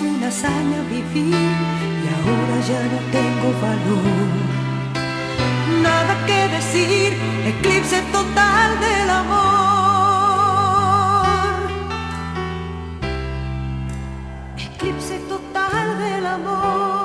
una hazaña vivir y ahora ya no tengo valor. Nada que decir, eclipse total del amor. Eclipse total del amor.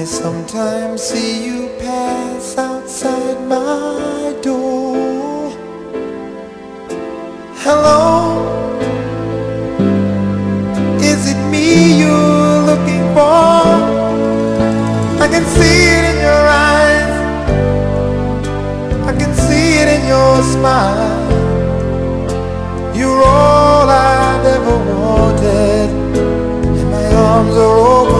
I sometimes see you pass outside my door. Hello, is it me you're looking for? I can see it in your eyes. I can see it in your smile. You're all I've ever wanted. And my arms are open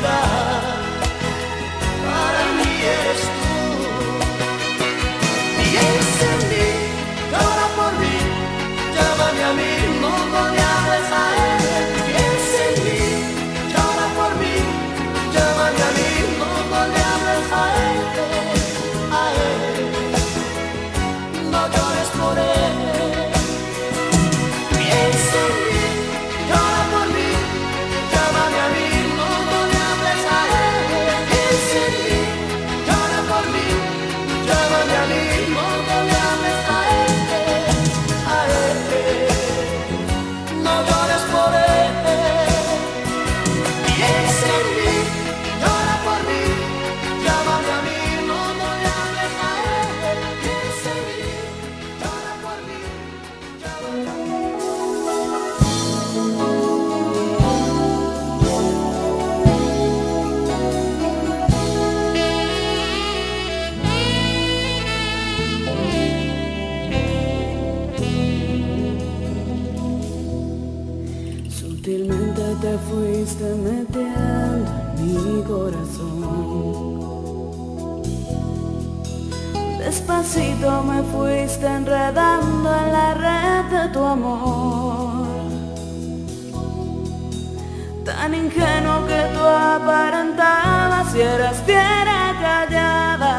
goodbye. está enredando en la red de tu amor. Tan ingenuo que tú aparentabas y eras fiera callada.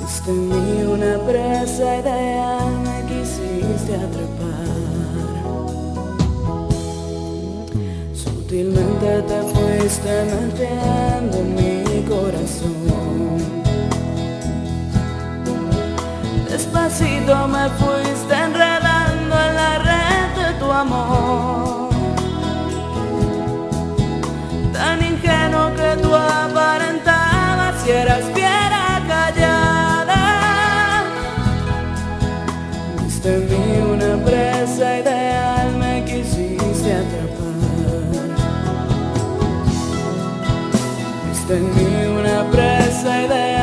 Viste en mí una presa ideal, me quisiste atrapar. Sutilmente te fuiste metiendo en mi corazón. despacito me fuiste enredando en la red de tu amor. Tan ingenuo que tú aparentabas si eras fiera callada. Viste en mí una presa ideal, me quisiste atrapar. Viste en mí una presa ideal.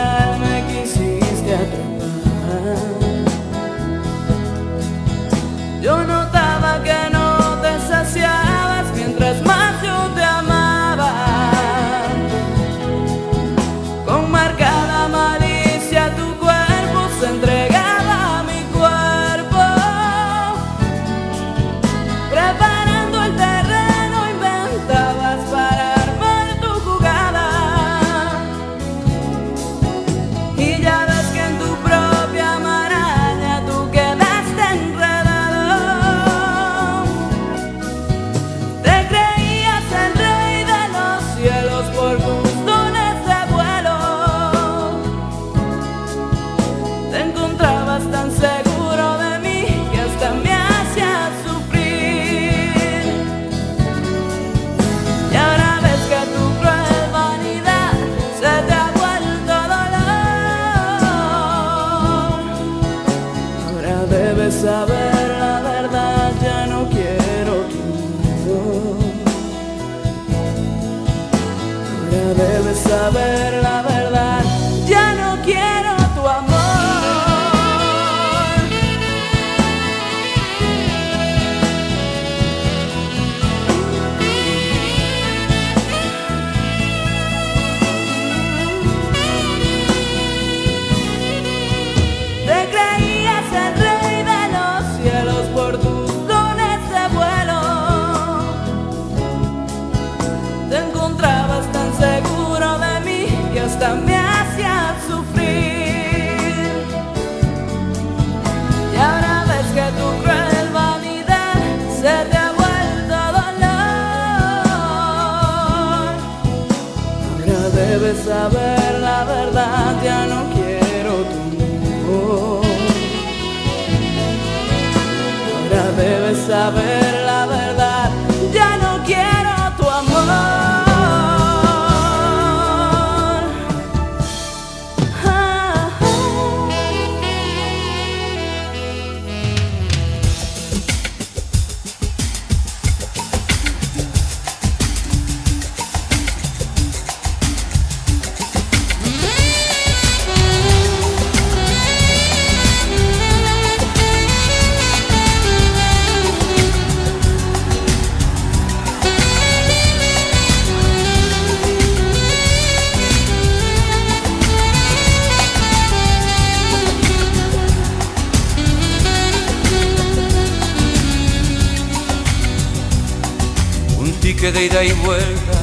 Ida y vuelta,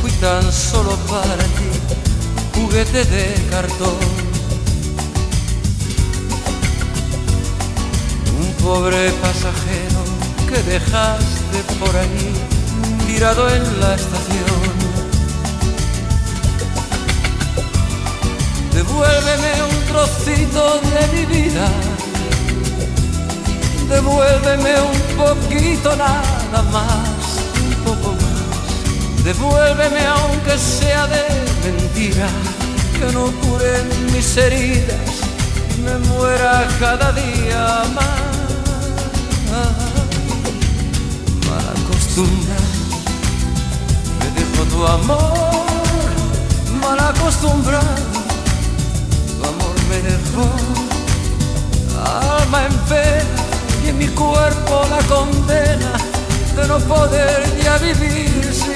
fui tan solo para ti, juguete de cartón. Un pobre pasajero que dejaste por ahí, tirado en la estación. Devuélveme un trocito de mi vida, devuélveme un poquito nada más. Devuélveme aunque sea de mentira, que no curen mis heridas me muera cada día más. Mala costumbre, me dejó tu amor, mal acostumbrado, tu amor me dejó. Alma en pena y en mi cuerpo la condena de no poder ya vivir sin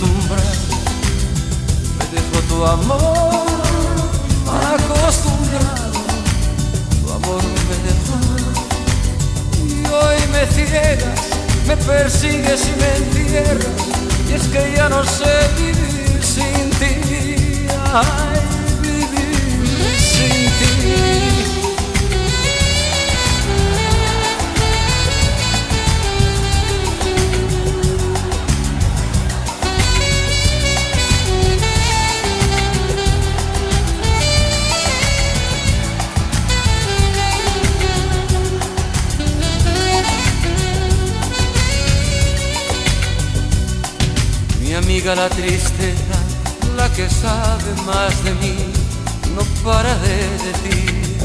mal acostumbrado, me dejó tu amor, acostumbrado, tu amor me dejó. Y hoy me ciegas, me persigues y me entierras, y es que ya no sé vivir sin ti. La tristeza, la que sabe más de mí, no para de decir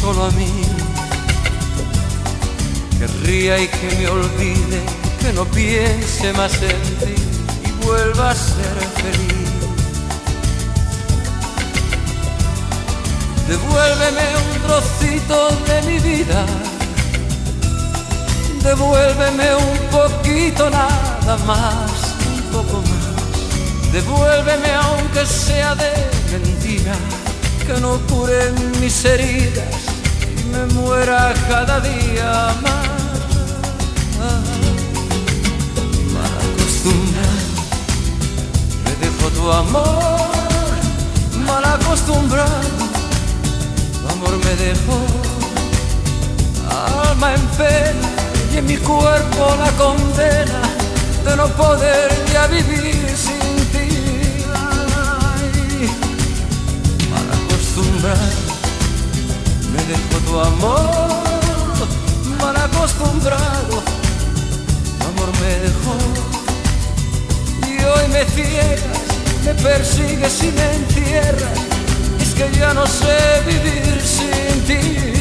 solo a mí. Que ría y que me olvide, que no piense más en ti y vuelva a ser feliz. Devuélveme un trocito de mi vida, devuélveme un poquito nada más, un poco. Devuélveme aunque sea de mentira, que no curen mis heridas y me muera cada día más. Mal acostumbrado, me dejó tu amor, mal acostumbrado, tu amor me dejó. Alma en pena y en mi cuerpo la condena de no poder ya vivir mal acostumbrado, me dejó tu amor, mal acostumbrado, tu amor me dejó. Y hoy me ciegas, me persigues y me entierras, es que ya no sé vivir sin ti.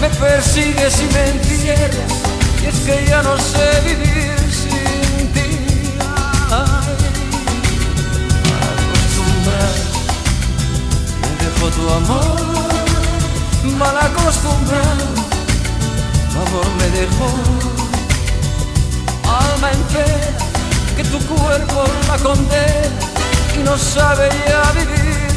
Me persigues y me encierras, y es que ya no sé vivir sin ti. Acostumbrado, me dejó tu amor, mal acostumbrado, tu amor me dejó, alma entera, que tu cuerpo la condena y no sabe ya vivir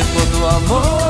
dejó tu amor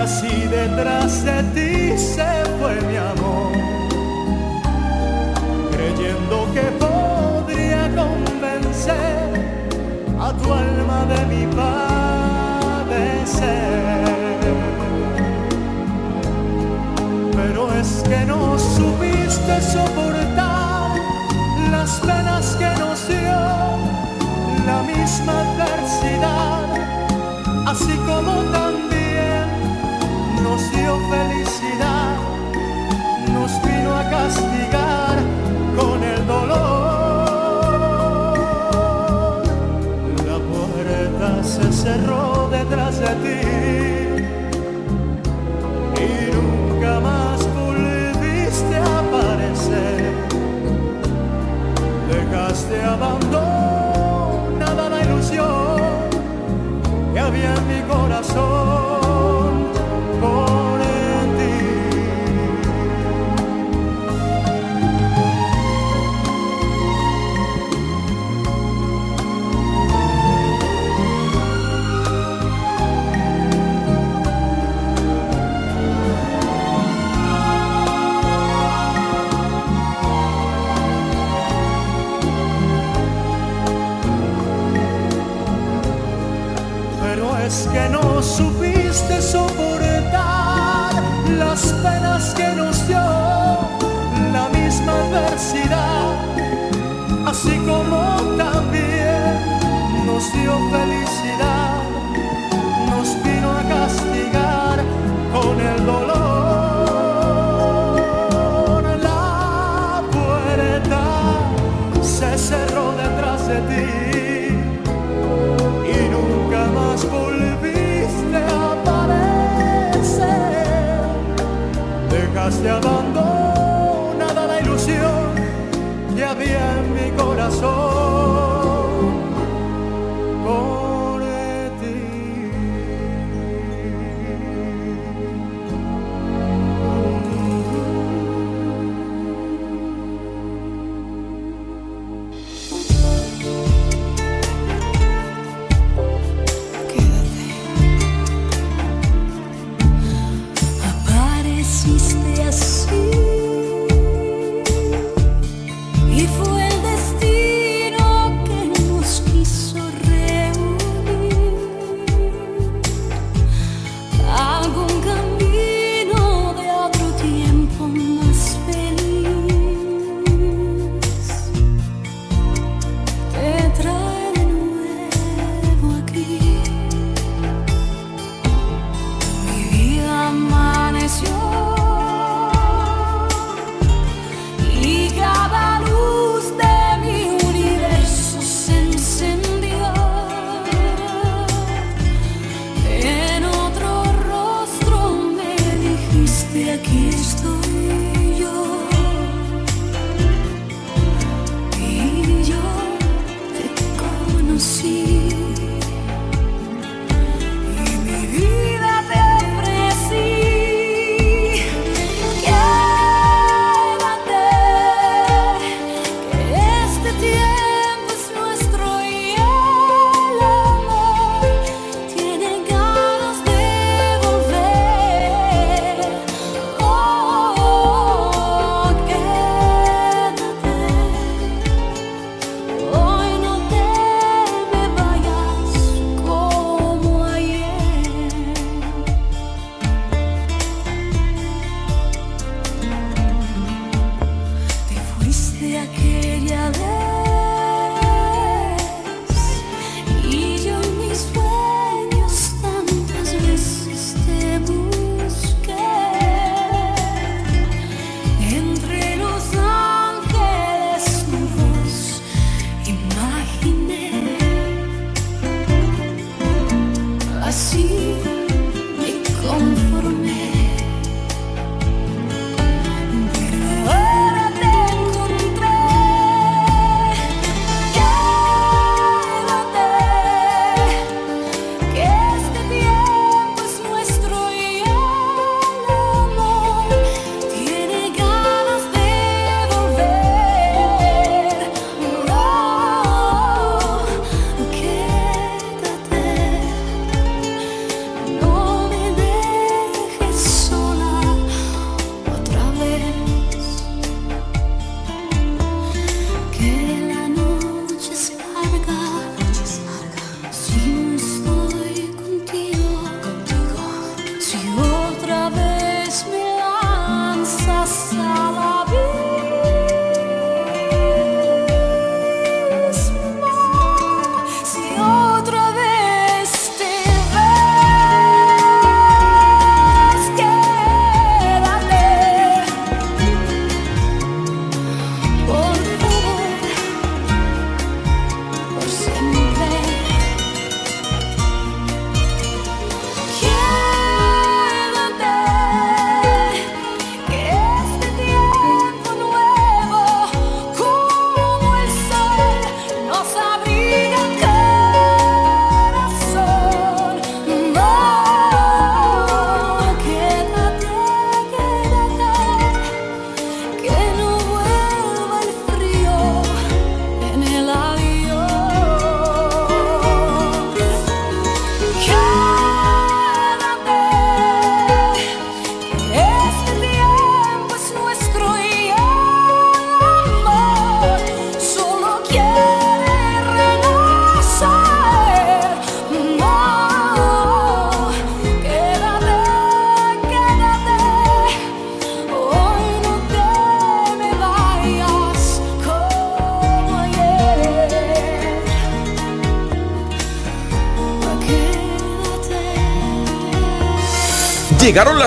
así detrás de ti se fue mi amor, creyendo que podría convencer a tu alma de mi padecer. Pero es que no supiste soportar las penas que nos dio la misma adversidad, así como también nos dio felicidad, nos vino a castigar con el dolor. La puerta se cerró detrás de ti y nunca más volviste a aparecer. Dejaste abandonada la ilusión que había en mi corazón. Supiste soportar las penas que nos dio la misma adversidad, así como también nos dio felicidad, nos vino a castigar con el dolor. Dejaste abandonada Llegaron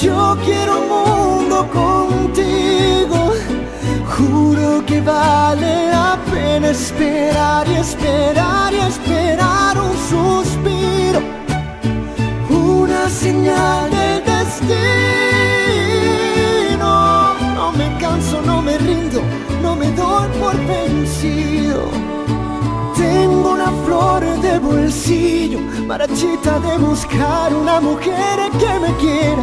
Yo quiero un mundo contigo. Juro que vale la pena esperar y esperar y esperar un suspiro. Una señal de destino. No me canso, no me rindo, no me doy por vencido. Tengo una flor de bolsillo, marachita de buscar una mujer que me quiera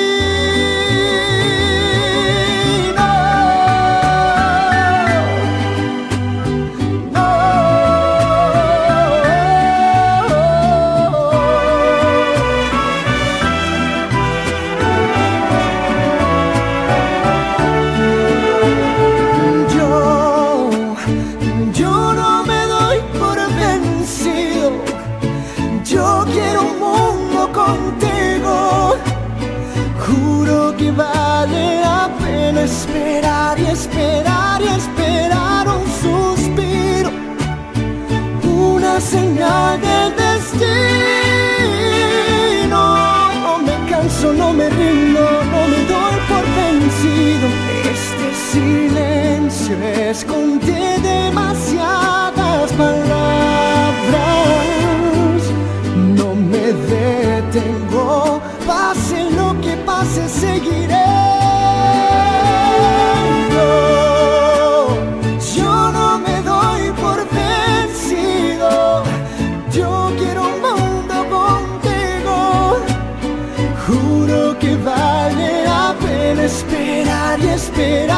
Esperar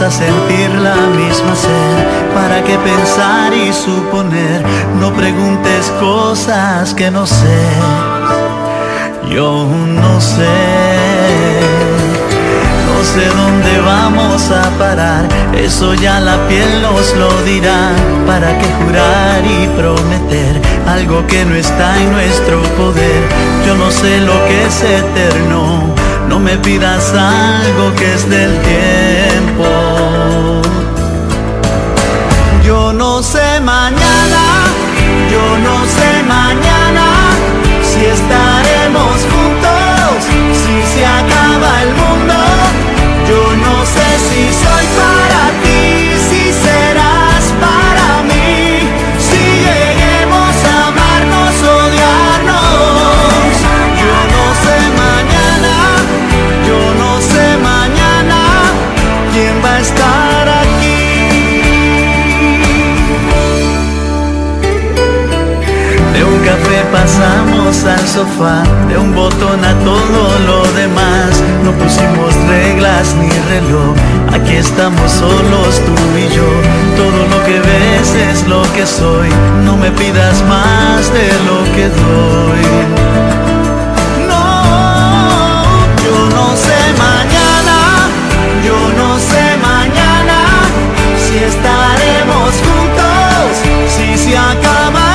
a sentir la misma sed. ¿Para qué pensar y suponer? No preguntes cosas que no sé. Yo no sé. No sé dónde vamos a parar. Eso ya la piel nos lo dirá. ¿Para qué jurar y prometer algo que no está en nuestro poder? Yo no sé lo que es eterno. No me pidas algo que es del tiempo. Yo no sé mañana, yo no sé mañana si estaremos juntos, si se acaba el mundo. Yo no sé si soy para pasamos al sofá, de un botón a todo lo demás. No pusimos reglas ni reloj, aquí estamos solos tú y yo. Todo lo que ves es lo que soy, no me pidas más de lo que doy. No, yo no sé mañana, yo no sé mañana si estaremos juntos, si se acaba.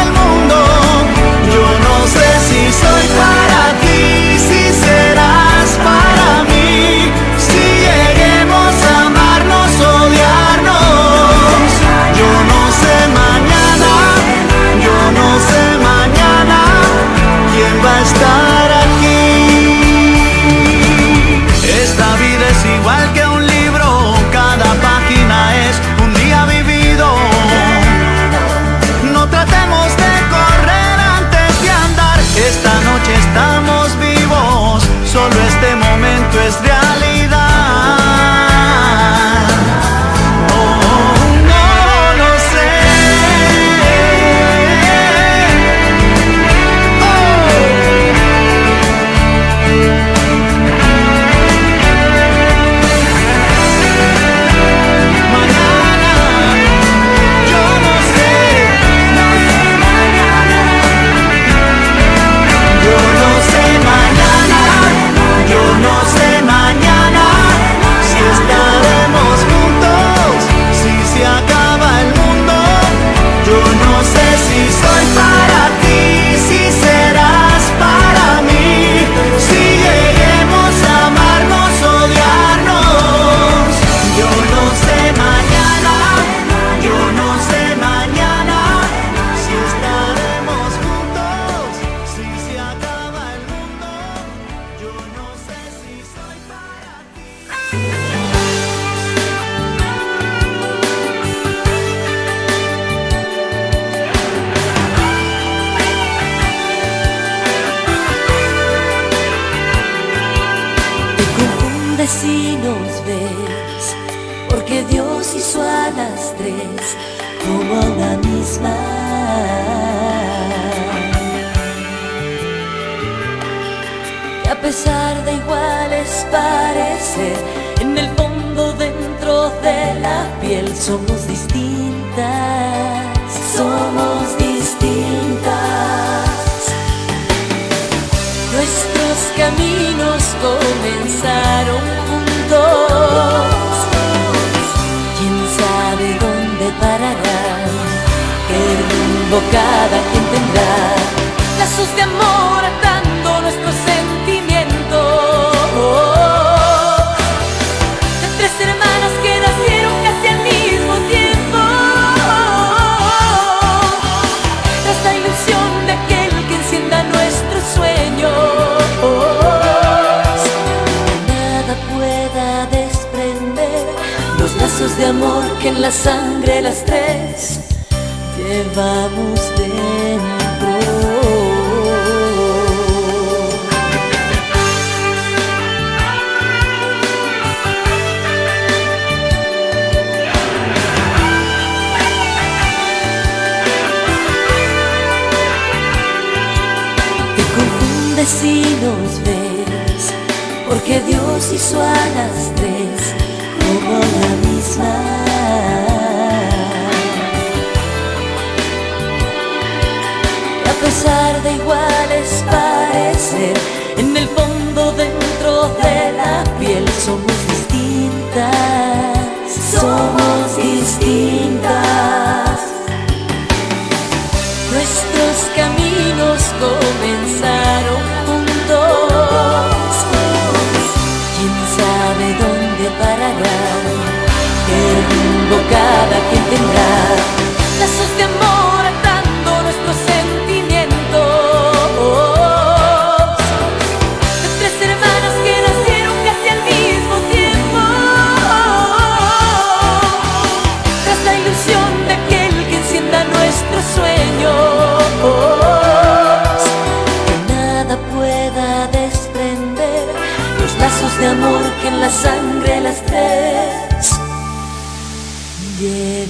De amor que en la sangre las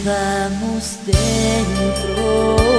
llevamos dentro.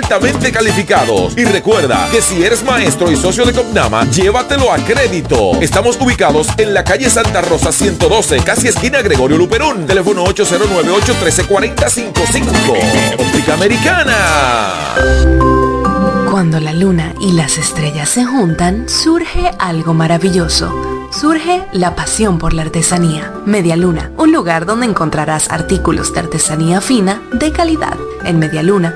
altamente calificados. Y recuerda que si eres maestro y socio de Copnama, llévatelo a crédito. Estamos ubicados en la calle Santa Rosa 112, casi esquina Gregorio Luperón. Teléfono 809-813-4055. Óptica Americana. Cuando la luna y las estrellas se juntan, surge algo maravilloso. Surge la pasión por la artesanía. Media Luna, un lugar donde encontrarás artículos de artesanía fina de calidad. En Media Luna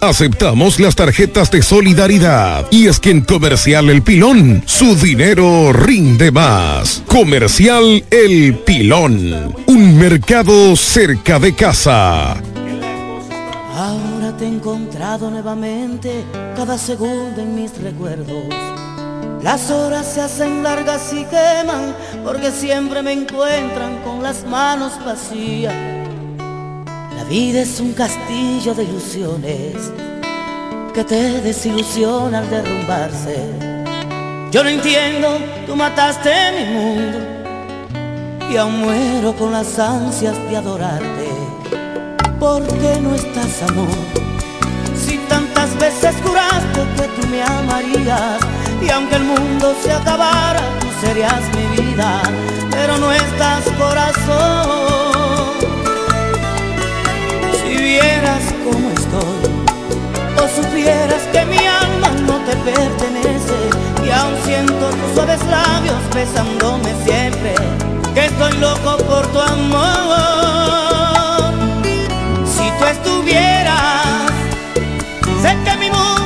Aceptamos las tarjetas de solidaridad. Y es que en Comercial El Pilón, su dinero rinde más. Comercial El Pilón. Un mercado cerca de casa. Ahora te he encontrado nuevamente, cada segundo en mis recuerdos. Las horas se hacen largas y queman, porque siempre me encuentran con las manos vacías. La vida es un castillo de ilusiones que te desilusiona al derrumbarse. Yo no entiendo, tú mataste mi mundo y aún muero con las ansias de adorarte. ¿Por qué no estás, amor? Si tantas veces juraste que tú me amarías y aunque el mundo se acabara, tú serías mi vida, pero no estás, corazón. Estoy, o supieras que mi alma no te pertenece y aún siento tus suaves labios besándome siempre, que estoy loco por tu amor. Si tú estuvieras, sé que mi mundo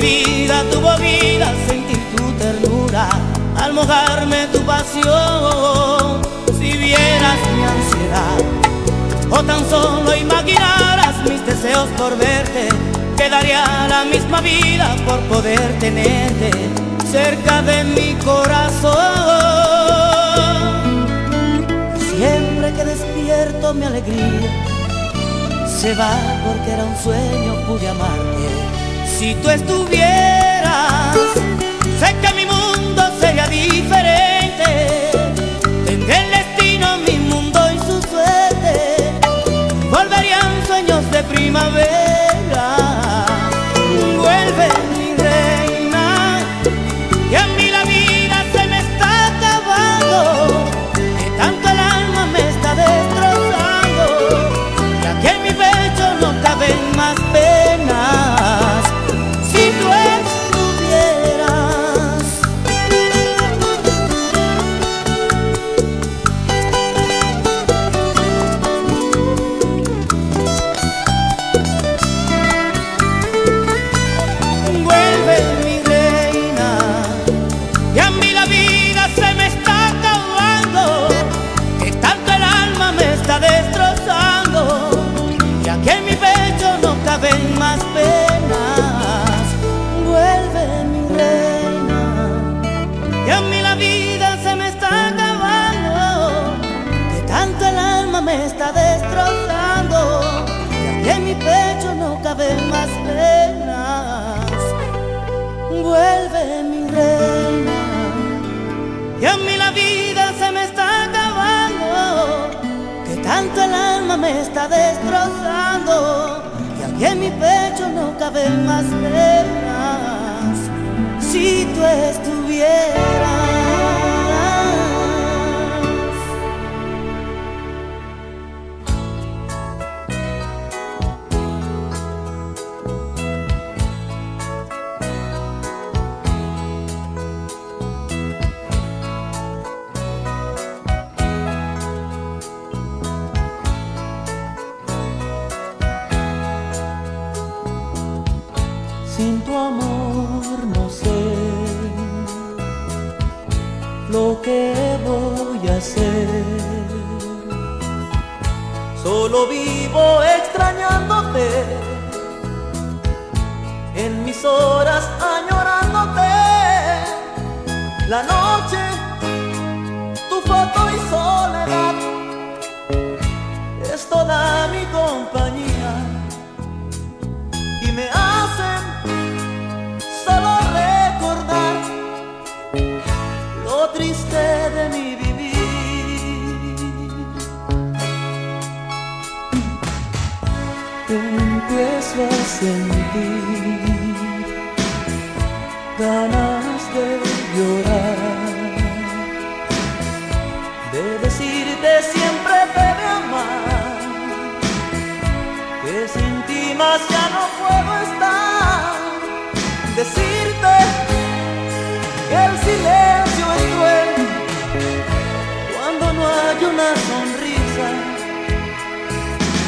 mi vida tuvo vida sentir tu ternura, al mojarme tu pasión. Si vieras mi ansiedad, o tan solo imaginaras mis deseos por verte, quedaría la misma vida por poder tenerte cerca de mi corazón. Siempre que despierto mi alegría se va porque era un sueño, pude amarte si tú estuvieras, que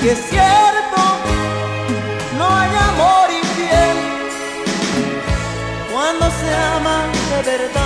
que es cierto, no hay amor infiel cuando se ama de verdad.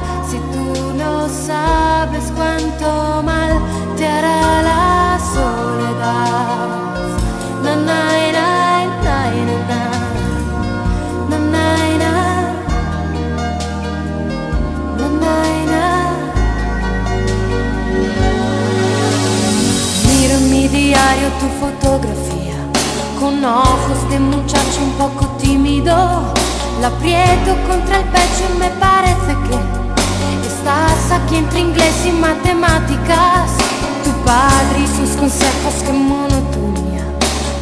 cuánto mal te hará la soledad. Na, na, na, na, na, na, na, na. Na, na, diario tu fotografía con ojos de muchacho un poco tímido. La aprieto contra el pecho y me parece que estás aquí entre inglés y matemáticas. Tu padre y sus consejos, que monotonía.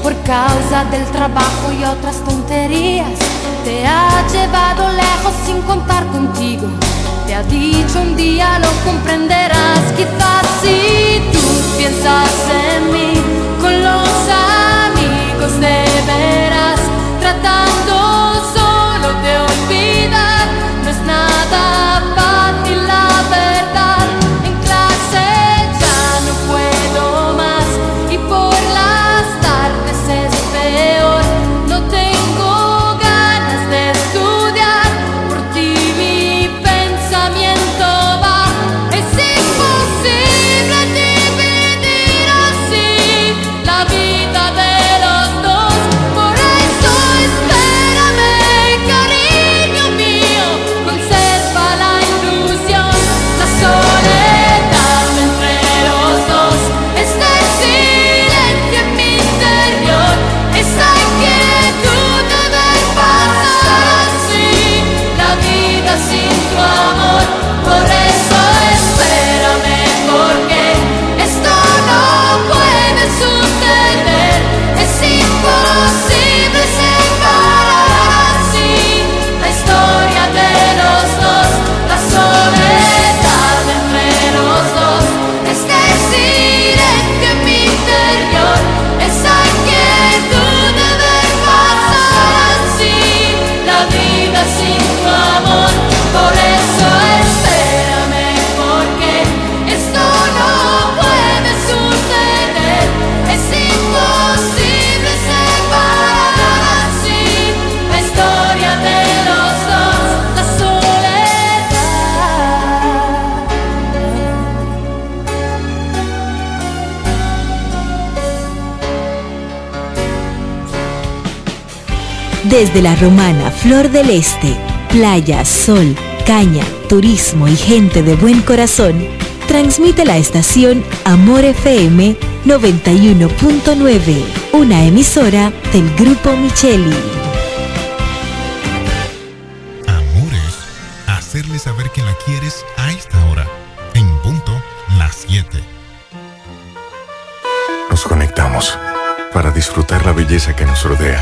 Por causa del trabajo y otras tonterías, te ha llevado lejos sin contar contigo. Te ha dicho un día lo comprenderás, quizás si tú piensas en mí con los amigos de veras, tratando Desde la romana Flor del Este, playa, sol, caña, turismo y gente de buen corazón, transmite la estación Amor FM 91.9, una emisora del Grupo Micheli. Hacerle saber que la quieres a esta hora, en punto las 7. Nos conectamos para disfrutar la belleza que nos rodea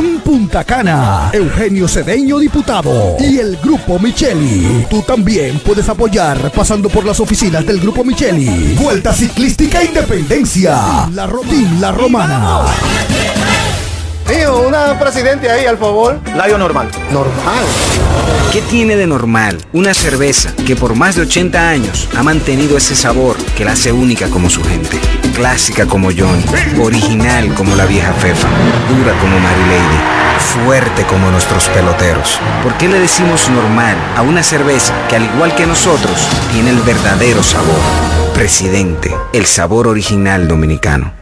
Punta Cana, Eugenio Cedeño Diputado y el Grupo Micheli. Tú también puedes apoyar pasando por las oficinas del Grupo Micheli. Vuelta Ciclística Independencia. La, Rotín, la Romana. Tío, una presidente ahí, al favor. Layo normal. Normal. ¿Qué tiene de normal una cerveza que por más de 80 años ha mantenido ese sabor que la hace única como su gente? Clásica como John, original como la vieja Fefa, dura como Mary Lady, fuerte como nuestros peloteros. ¿Por qué le decimos normal a una cerveza que al igual que nosotros tiene el verdadero sabor? Presidente, el sabor original dominicano.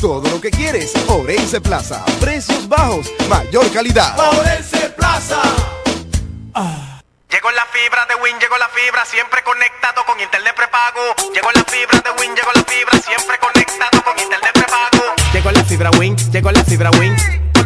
todo lo que quieres. Orense Plaza. Precios bajos, mayor calidad. Paurense Plaza. Llegó la fibra de Win, llegó la fibra, siempre conectado con internet prepago. Llegó la fibra de Win, llegó la fibra, siempre conectado con internet prepago. Llegó la fibra Win, llegó la fibra Win.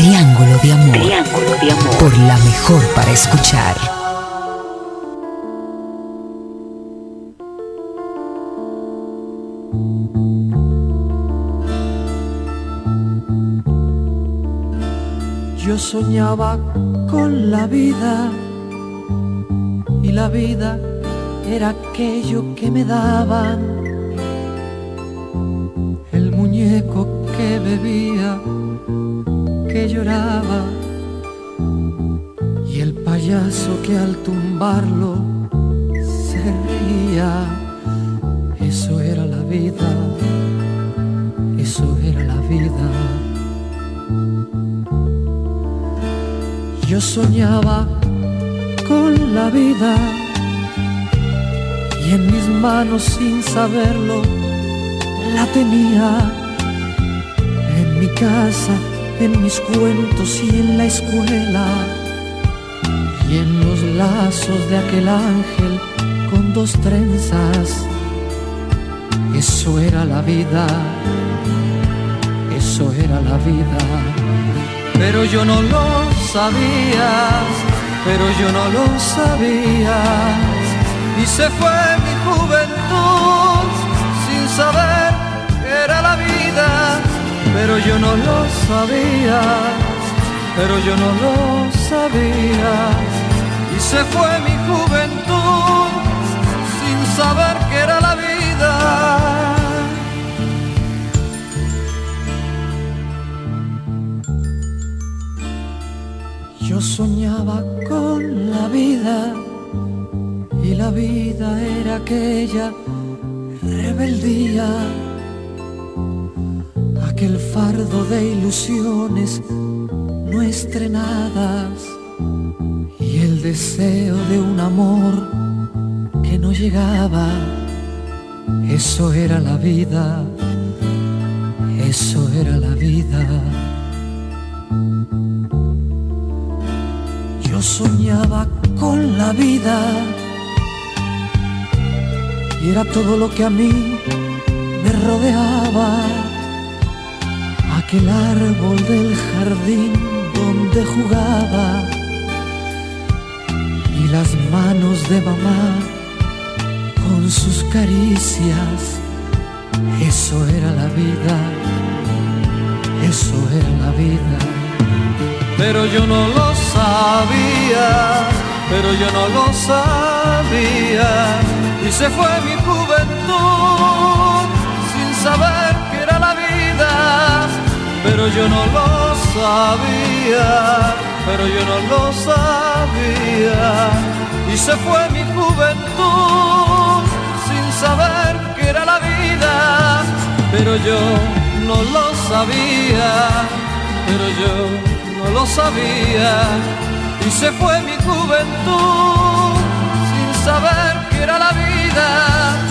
Triángulo de Amor. Triángulo de Amor. Por la mejor para escuchar. Yo soñaba con la vida y la vida era aquello que me daban. El muñeco que bebía, que lloraba y el payaso que al tumbarlo se reía. Eso era la vida, eso era la vida. Yo soñaba con la vida y en mis manos sin saberlo la tenía en mi casa, en mis cuentos y en la escuela y en los lazos de aquel ángel con dos trenzas Eso era la vida, eso era la vida. Pero yo no lo sabía, pero yo no lo sabía. Y se fue mi juventud sin saber que era la vida, pero yo no lo sabía, pero yo no lo sabía. Y se fue mi juventud sin saber que era la vida. Yo soñaba con la vida y la vida era aquella rebeldía, aquel fardo de ilusiones no estrenadas y el deseo de un amor que no llegaba. Eso era la vida, eso era la vida. Yo soñaba con la vida y era todo lo que a mí me rodeaba. Aquel árbol del jardín donde jugaba y las manos de mamá con sus caricias. Eso era la vida, eso era la vida. Pero yo no lo sabía, pero yo no lo sabía. Y se fue mi juventud sin saber Pero yo no lo sabía, pero yo no lo sabía. Y se fue mi juventud sin saber que era la vida. Pero yo no lo sabía, pero yo no lo sabía. Y se fue mi juventud sin saber que era la vida.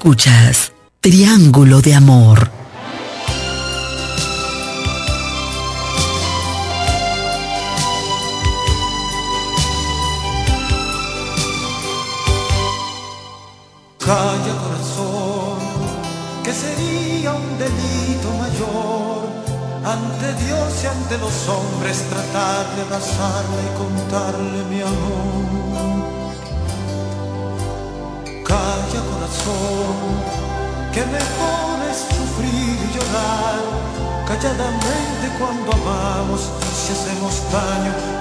escuchas Triángulo de Amor.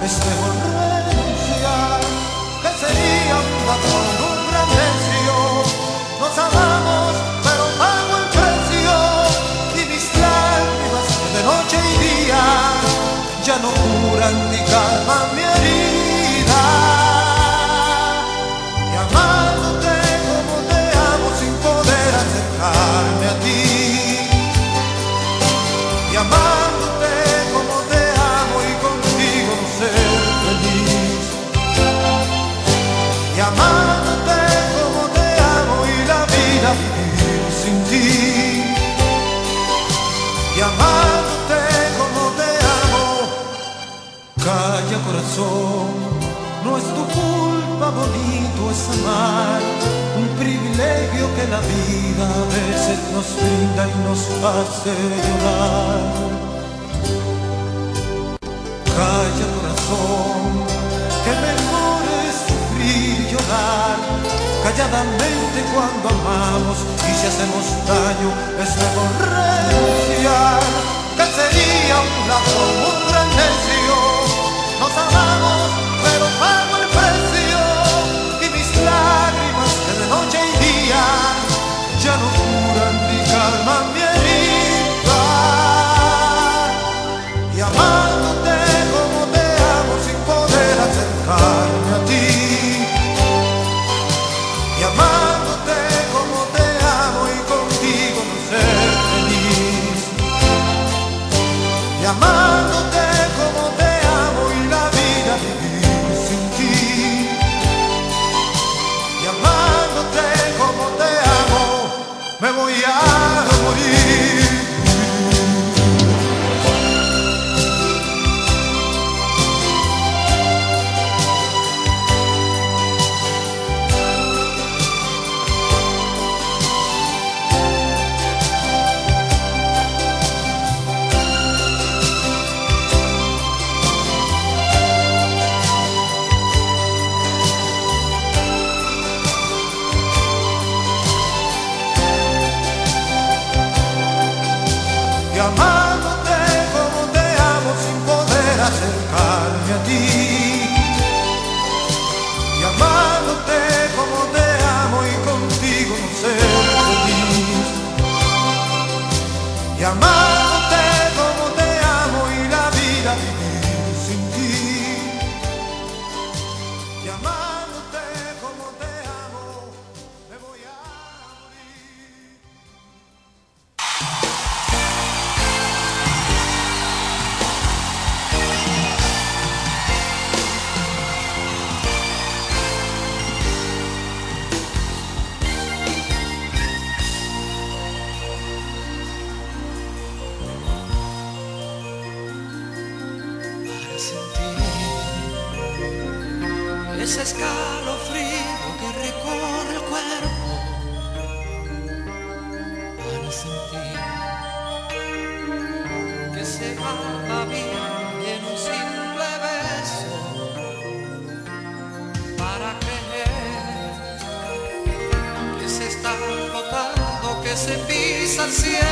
Este es mejor renunciar, que sería un patrón, un gran necio. Nos amamos, pero pago el precio, y mis lágrimas de noche y día ya no curan ni calman. bonito es amar, un privilegio que la vida a veces nos brinda y nos hace llorar. Calla corazón, que mejor es sufrir y llorar, calladamente cuando amamos y si hacemos daño es mejor renunciar, que sería un amor un gran necio, nos amamos. ama-me. gracias.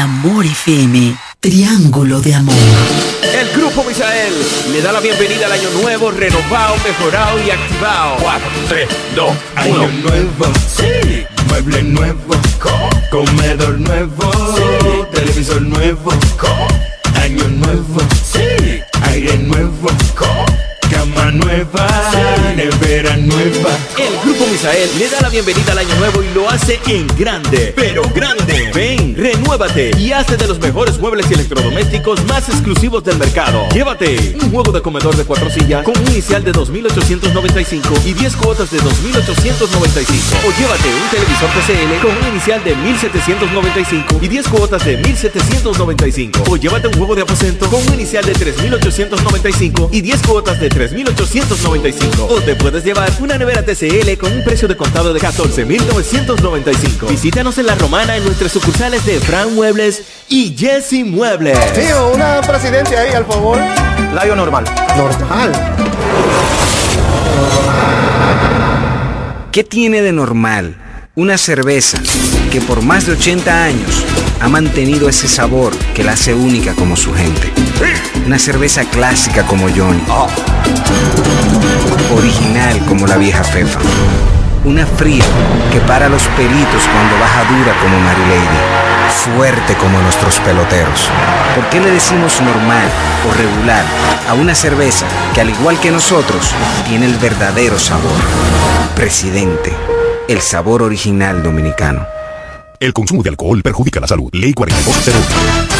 Amor FM, Triángulo de Amor. El Grupo Misael le da la bienvenida al año nuevo, renovado, mejorado y activado. 4, 3, 2, Año nuevo, sí. Mueble nuevo, comedor nuevo, televisor nuevo, año nuevo, sí. Aire nuevo, cama nueva, nevera nueva. El Grupo Misael le da la bienvenida al año nuevo y lo hace en grande, pero grande. Ven, renuévate y hazte de los mejores muebles y electrodomésticos más exclusivos del mercado. Llévate un juego de comedor de cuatro sillas con un inicial de 2.895 y 10 cuotas de 2.895. O llévate un televisor TCL con un inicial de 1.795 y 10 cuotas de 1.795. O llévate un juego de aposento con un inicial de 3.895 y 10 cuotas de 3.895. O te puedes llevar una nevera TCL con un precio de contado de 14.995. Visítanos en La Romana en nuestras sucursales de Fran Muebles y Jesse Muebles. Tío, una presidencia ahí, al favor. Layo normal. Normal. ¿Qué tiene de normal Una cerveza que por más de 80 años ha mantenido ese sabor que la hace única como su gente. Una cerveza clásica como Johnny. Original como la vieja Fefa. Una fría que para los pelitos cuando baja dura como Mary Lady. Fuerte como nuestros peloteros. ¿Por qué le decimos normal o regular a una cerveza que al igual que nosotros tiene el verdadero sabor? Presidente, el sabor original dominicano. El consumo de alcohol perjudica la salud. Ley 4201.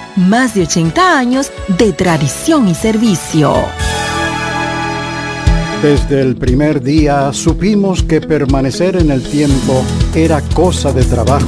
más de 80 años de tradición y servicio. Desde el primer día supimos que permanecer en el tiempo era cosa de trabajo.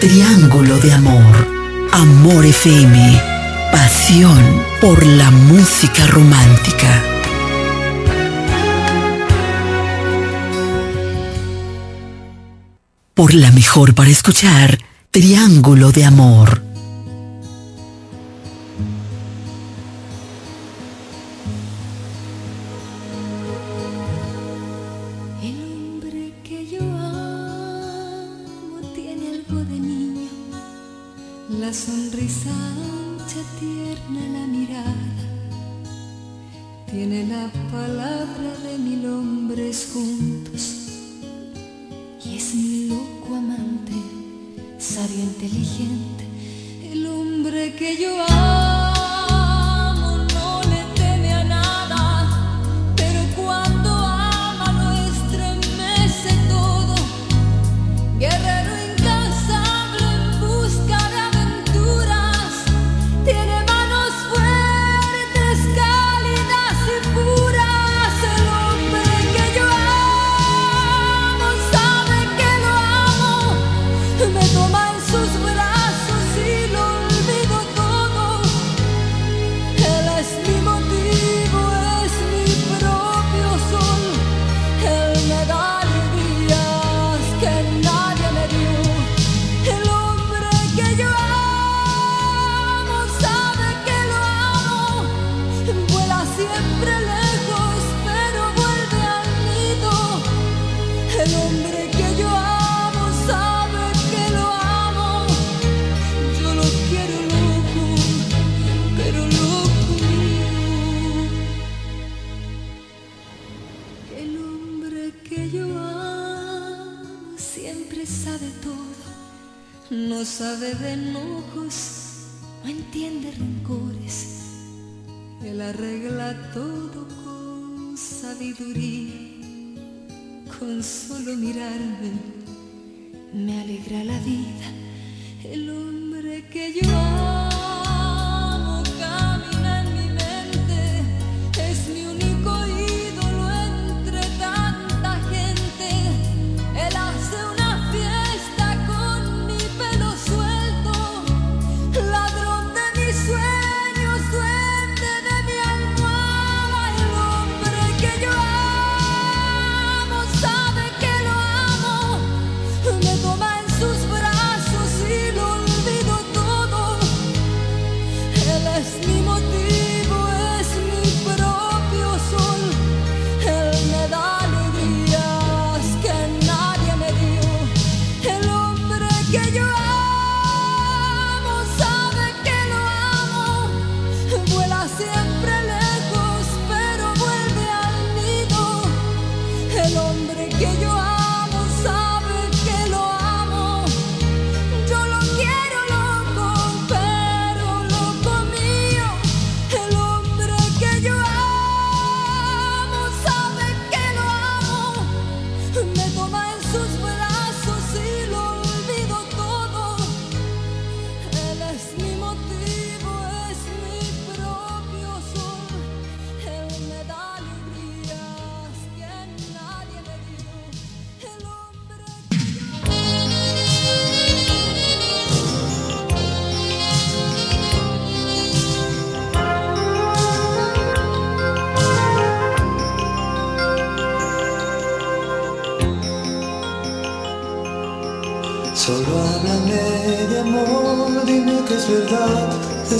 Triángulo de Amor. Amor FM. Pasión por la música romántica. Por la mejor para escuchar. Triángulo de Amor.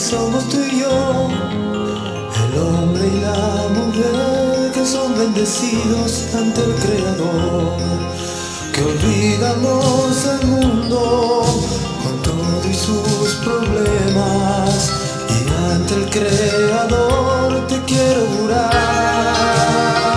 somos tú y yo, el hombre y la mujer que son bendecidos ante el Creador, que olvidamos el mundo con todos sus problemas y ante el Creador te quiero jurar.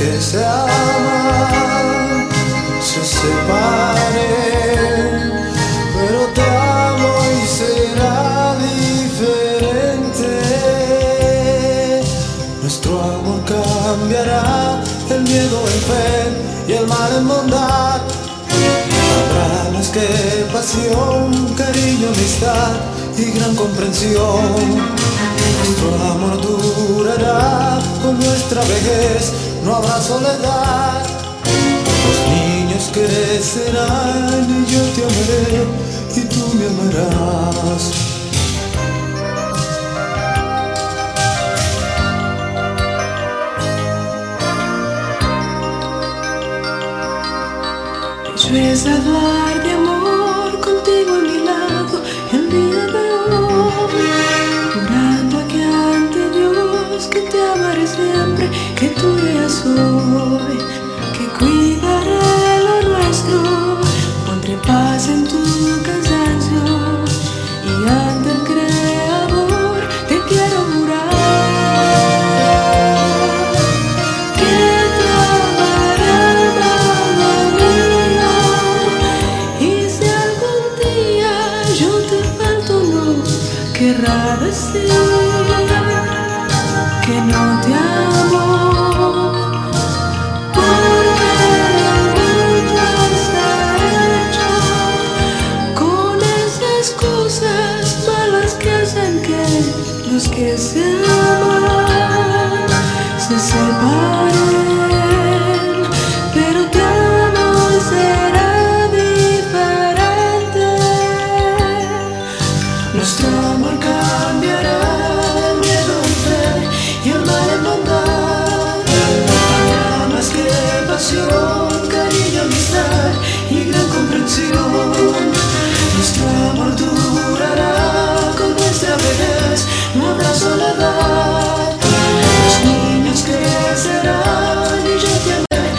que se aman se separen, pero te amo y será diferente. Nuestro amor cambiará, el miedo en fe y el mal en bondad. Habrá más que pasión, cariño, amistad y gran comprensión. Nuestro amor durará con nuestra vejez no habrá soledad. Los niños crecerán y yo te amaré y tú me amarás. Yo es hablar tuya soy, que cuidaré lo nuestro, pondré paz en tu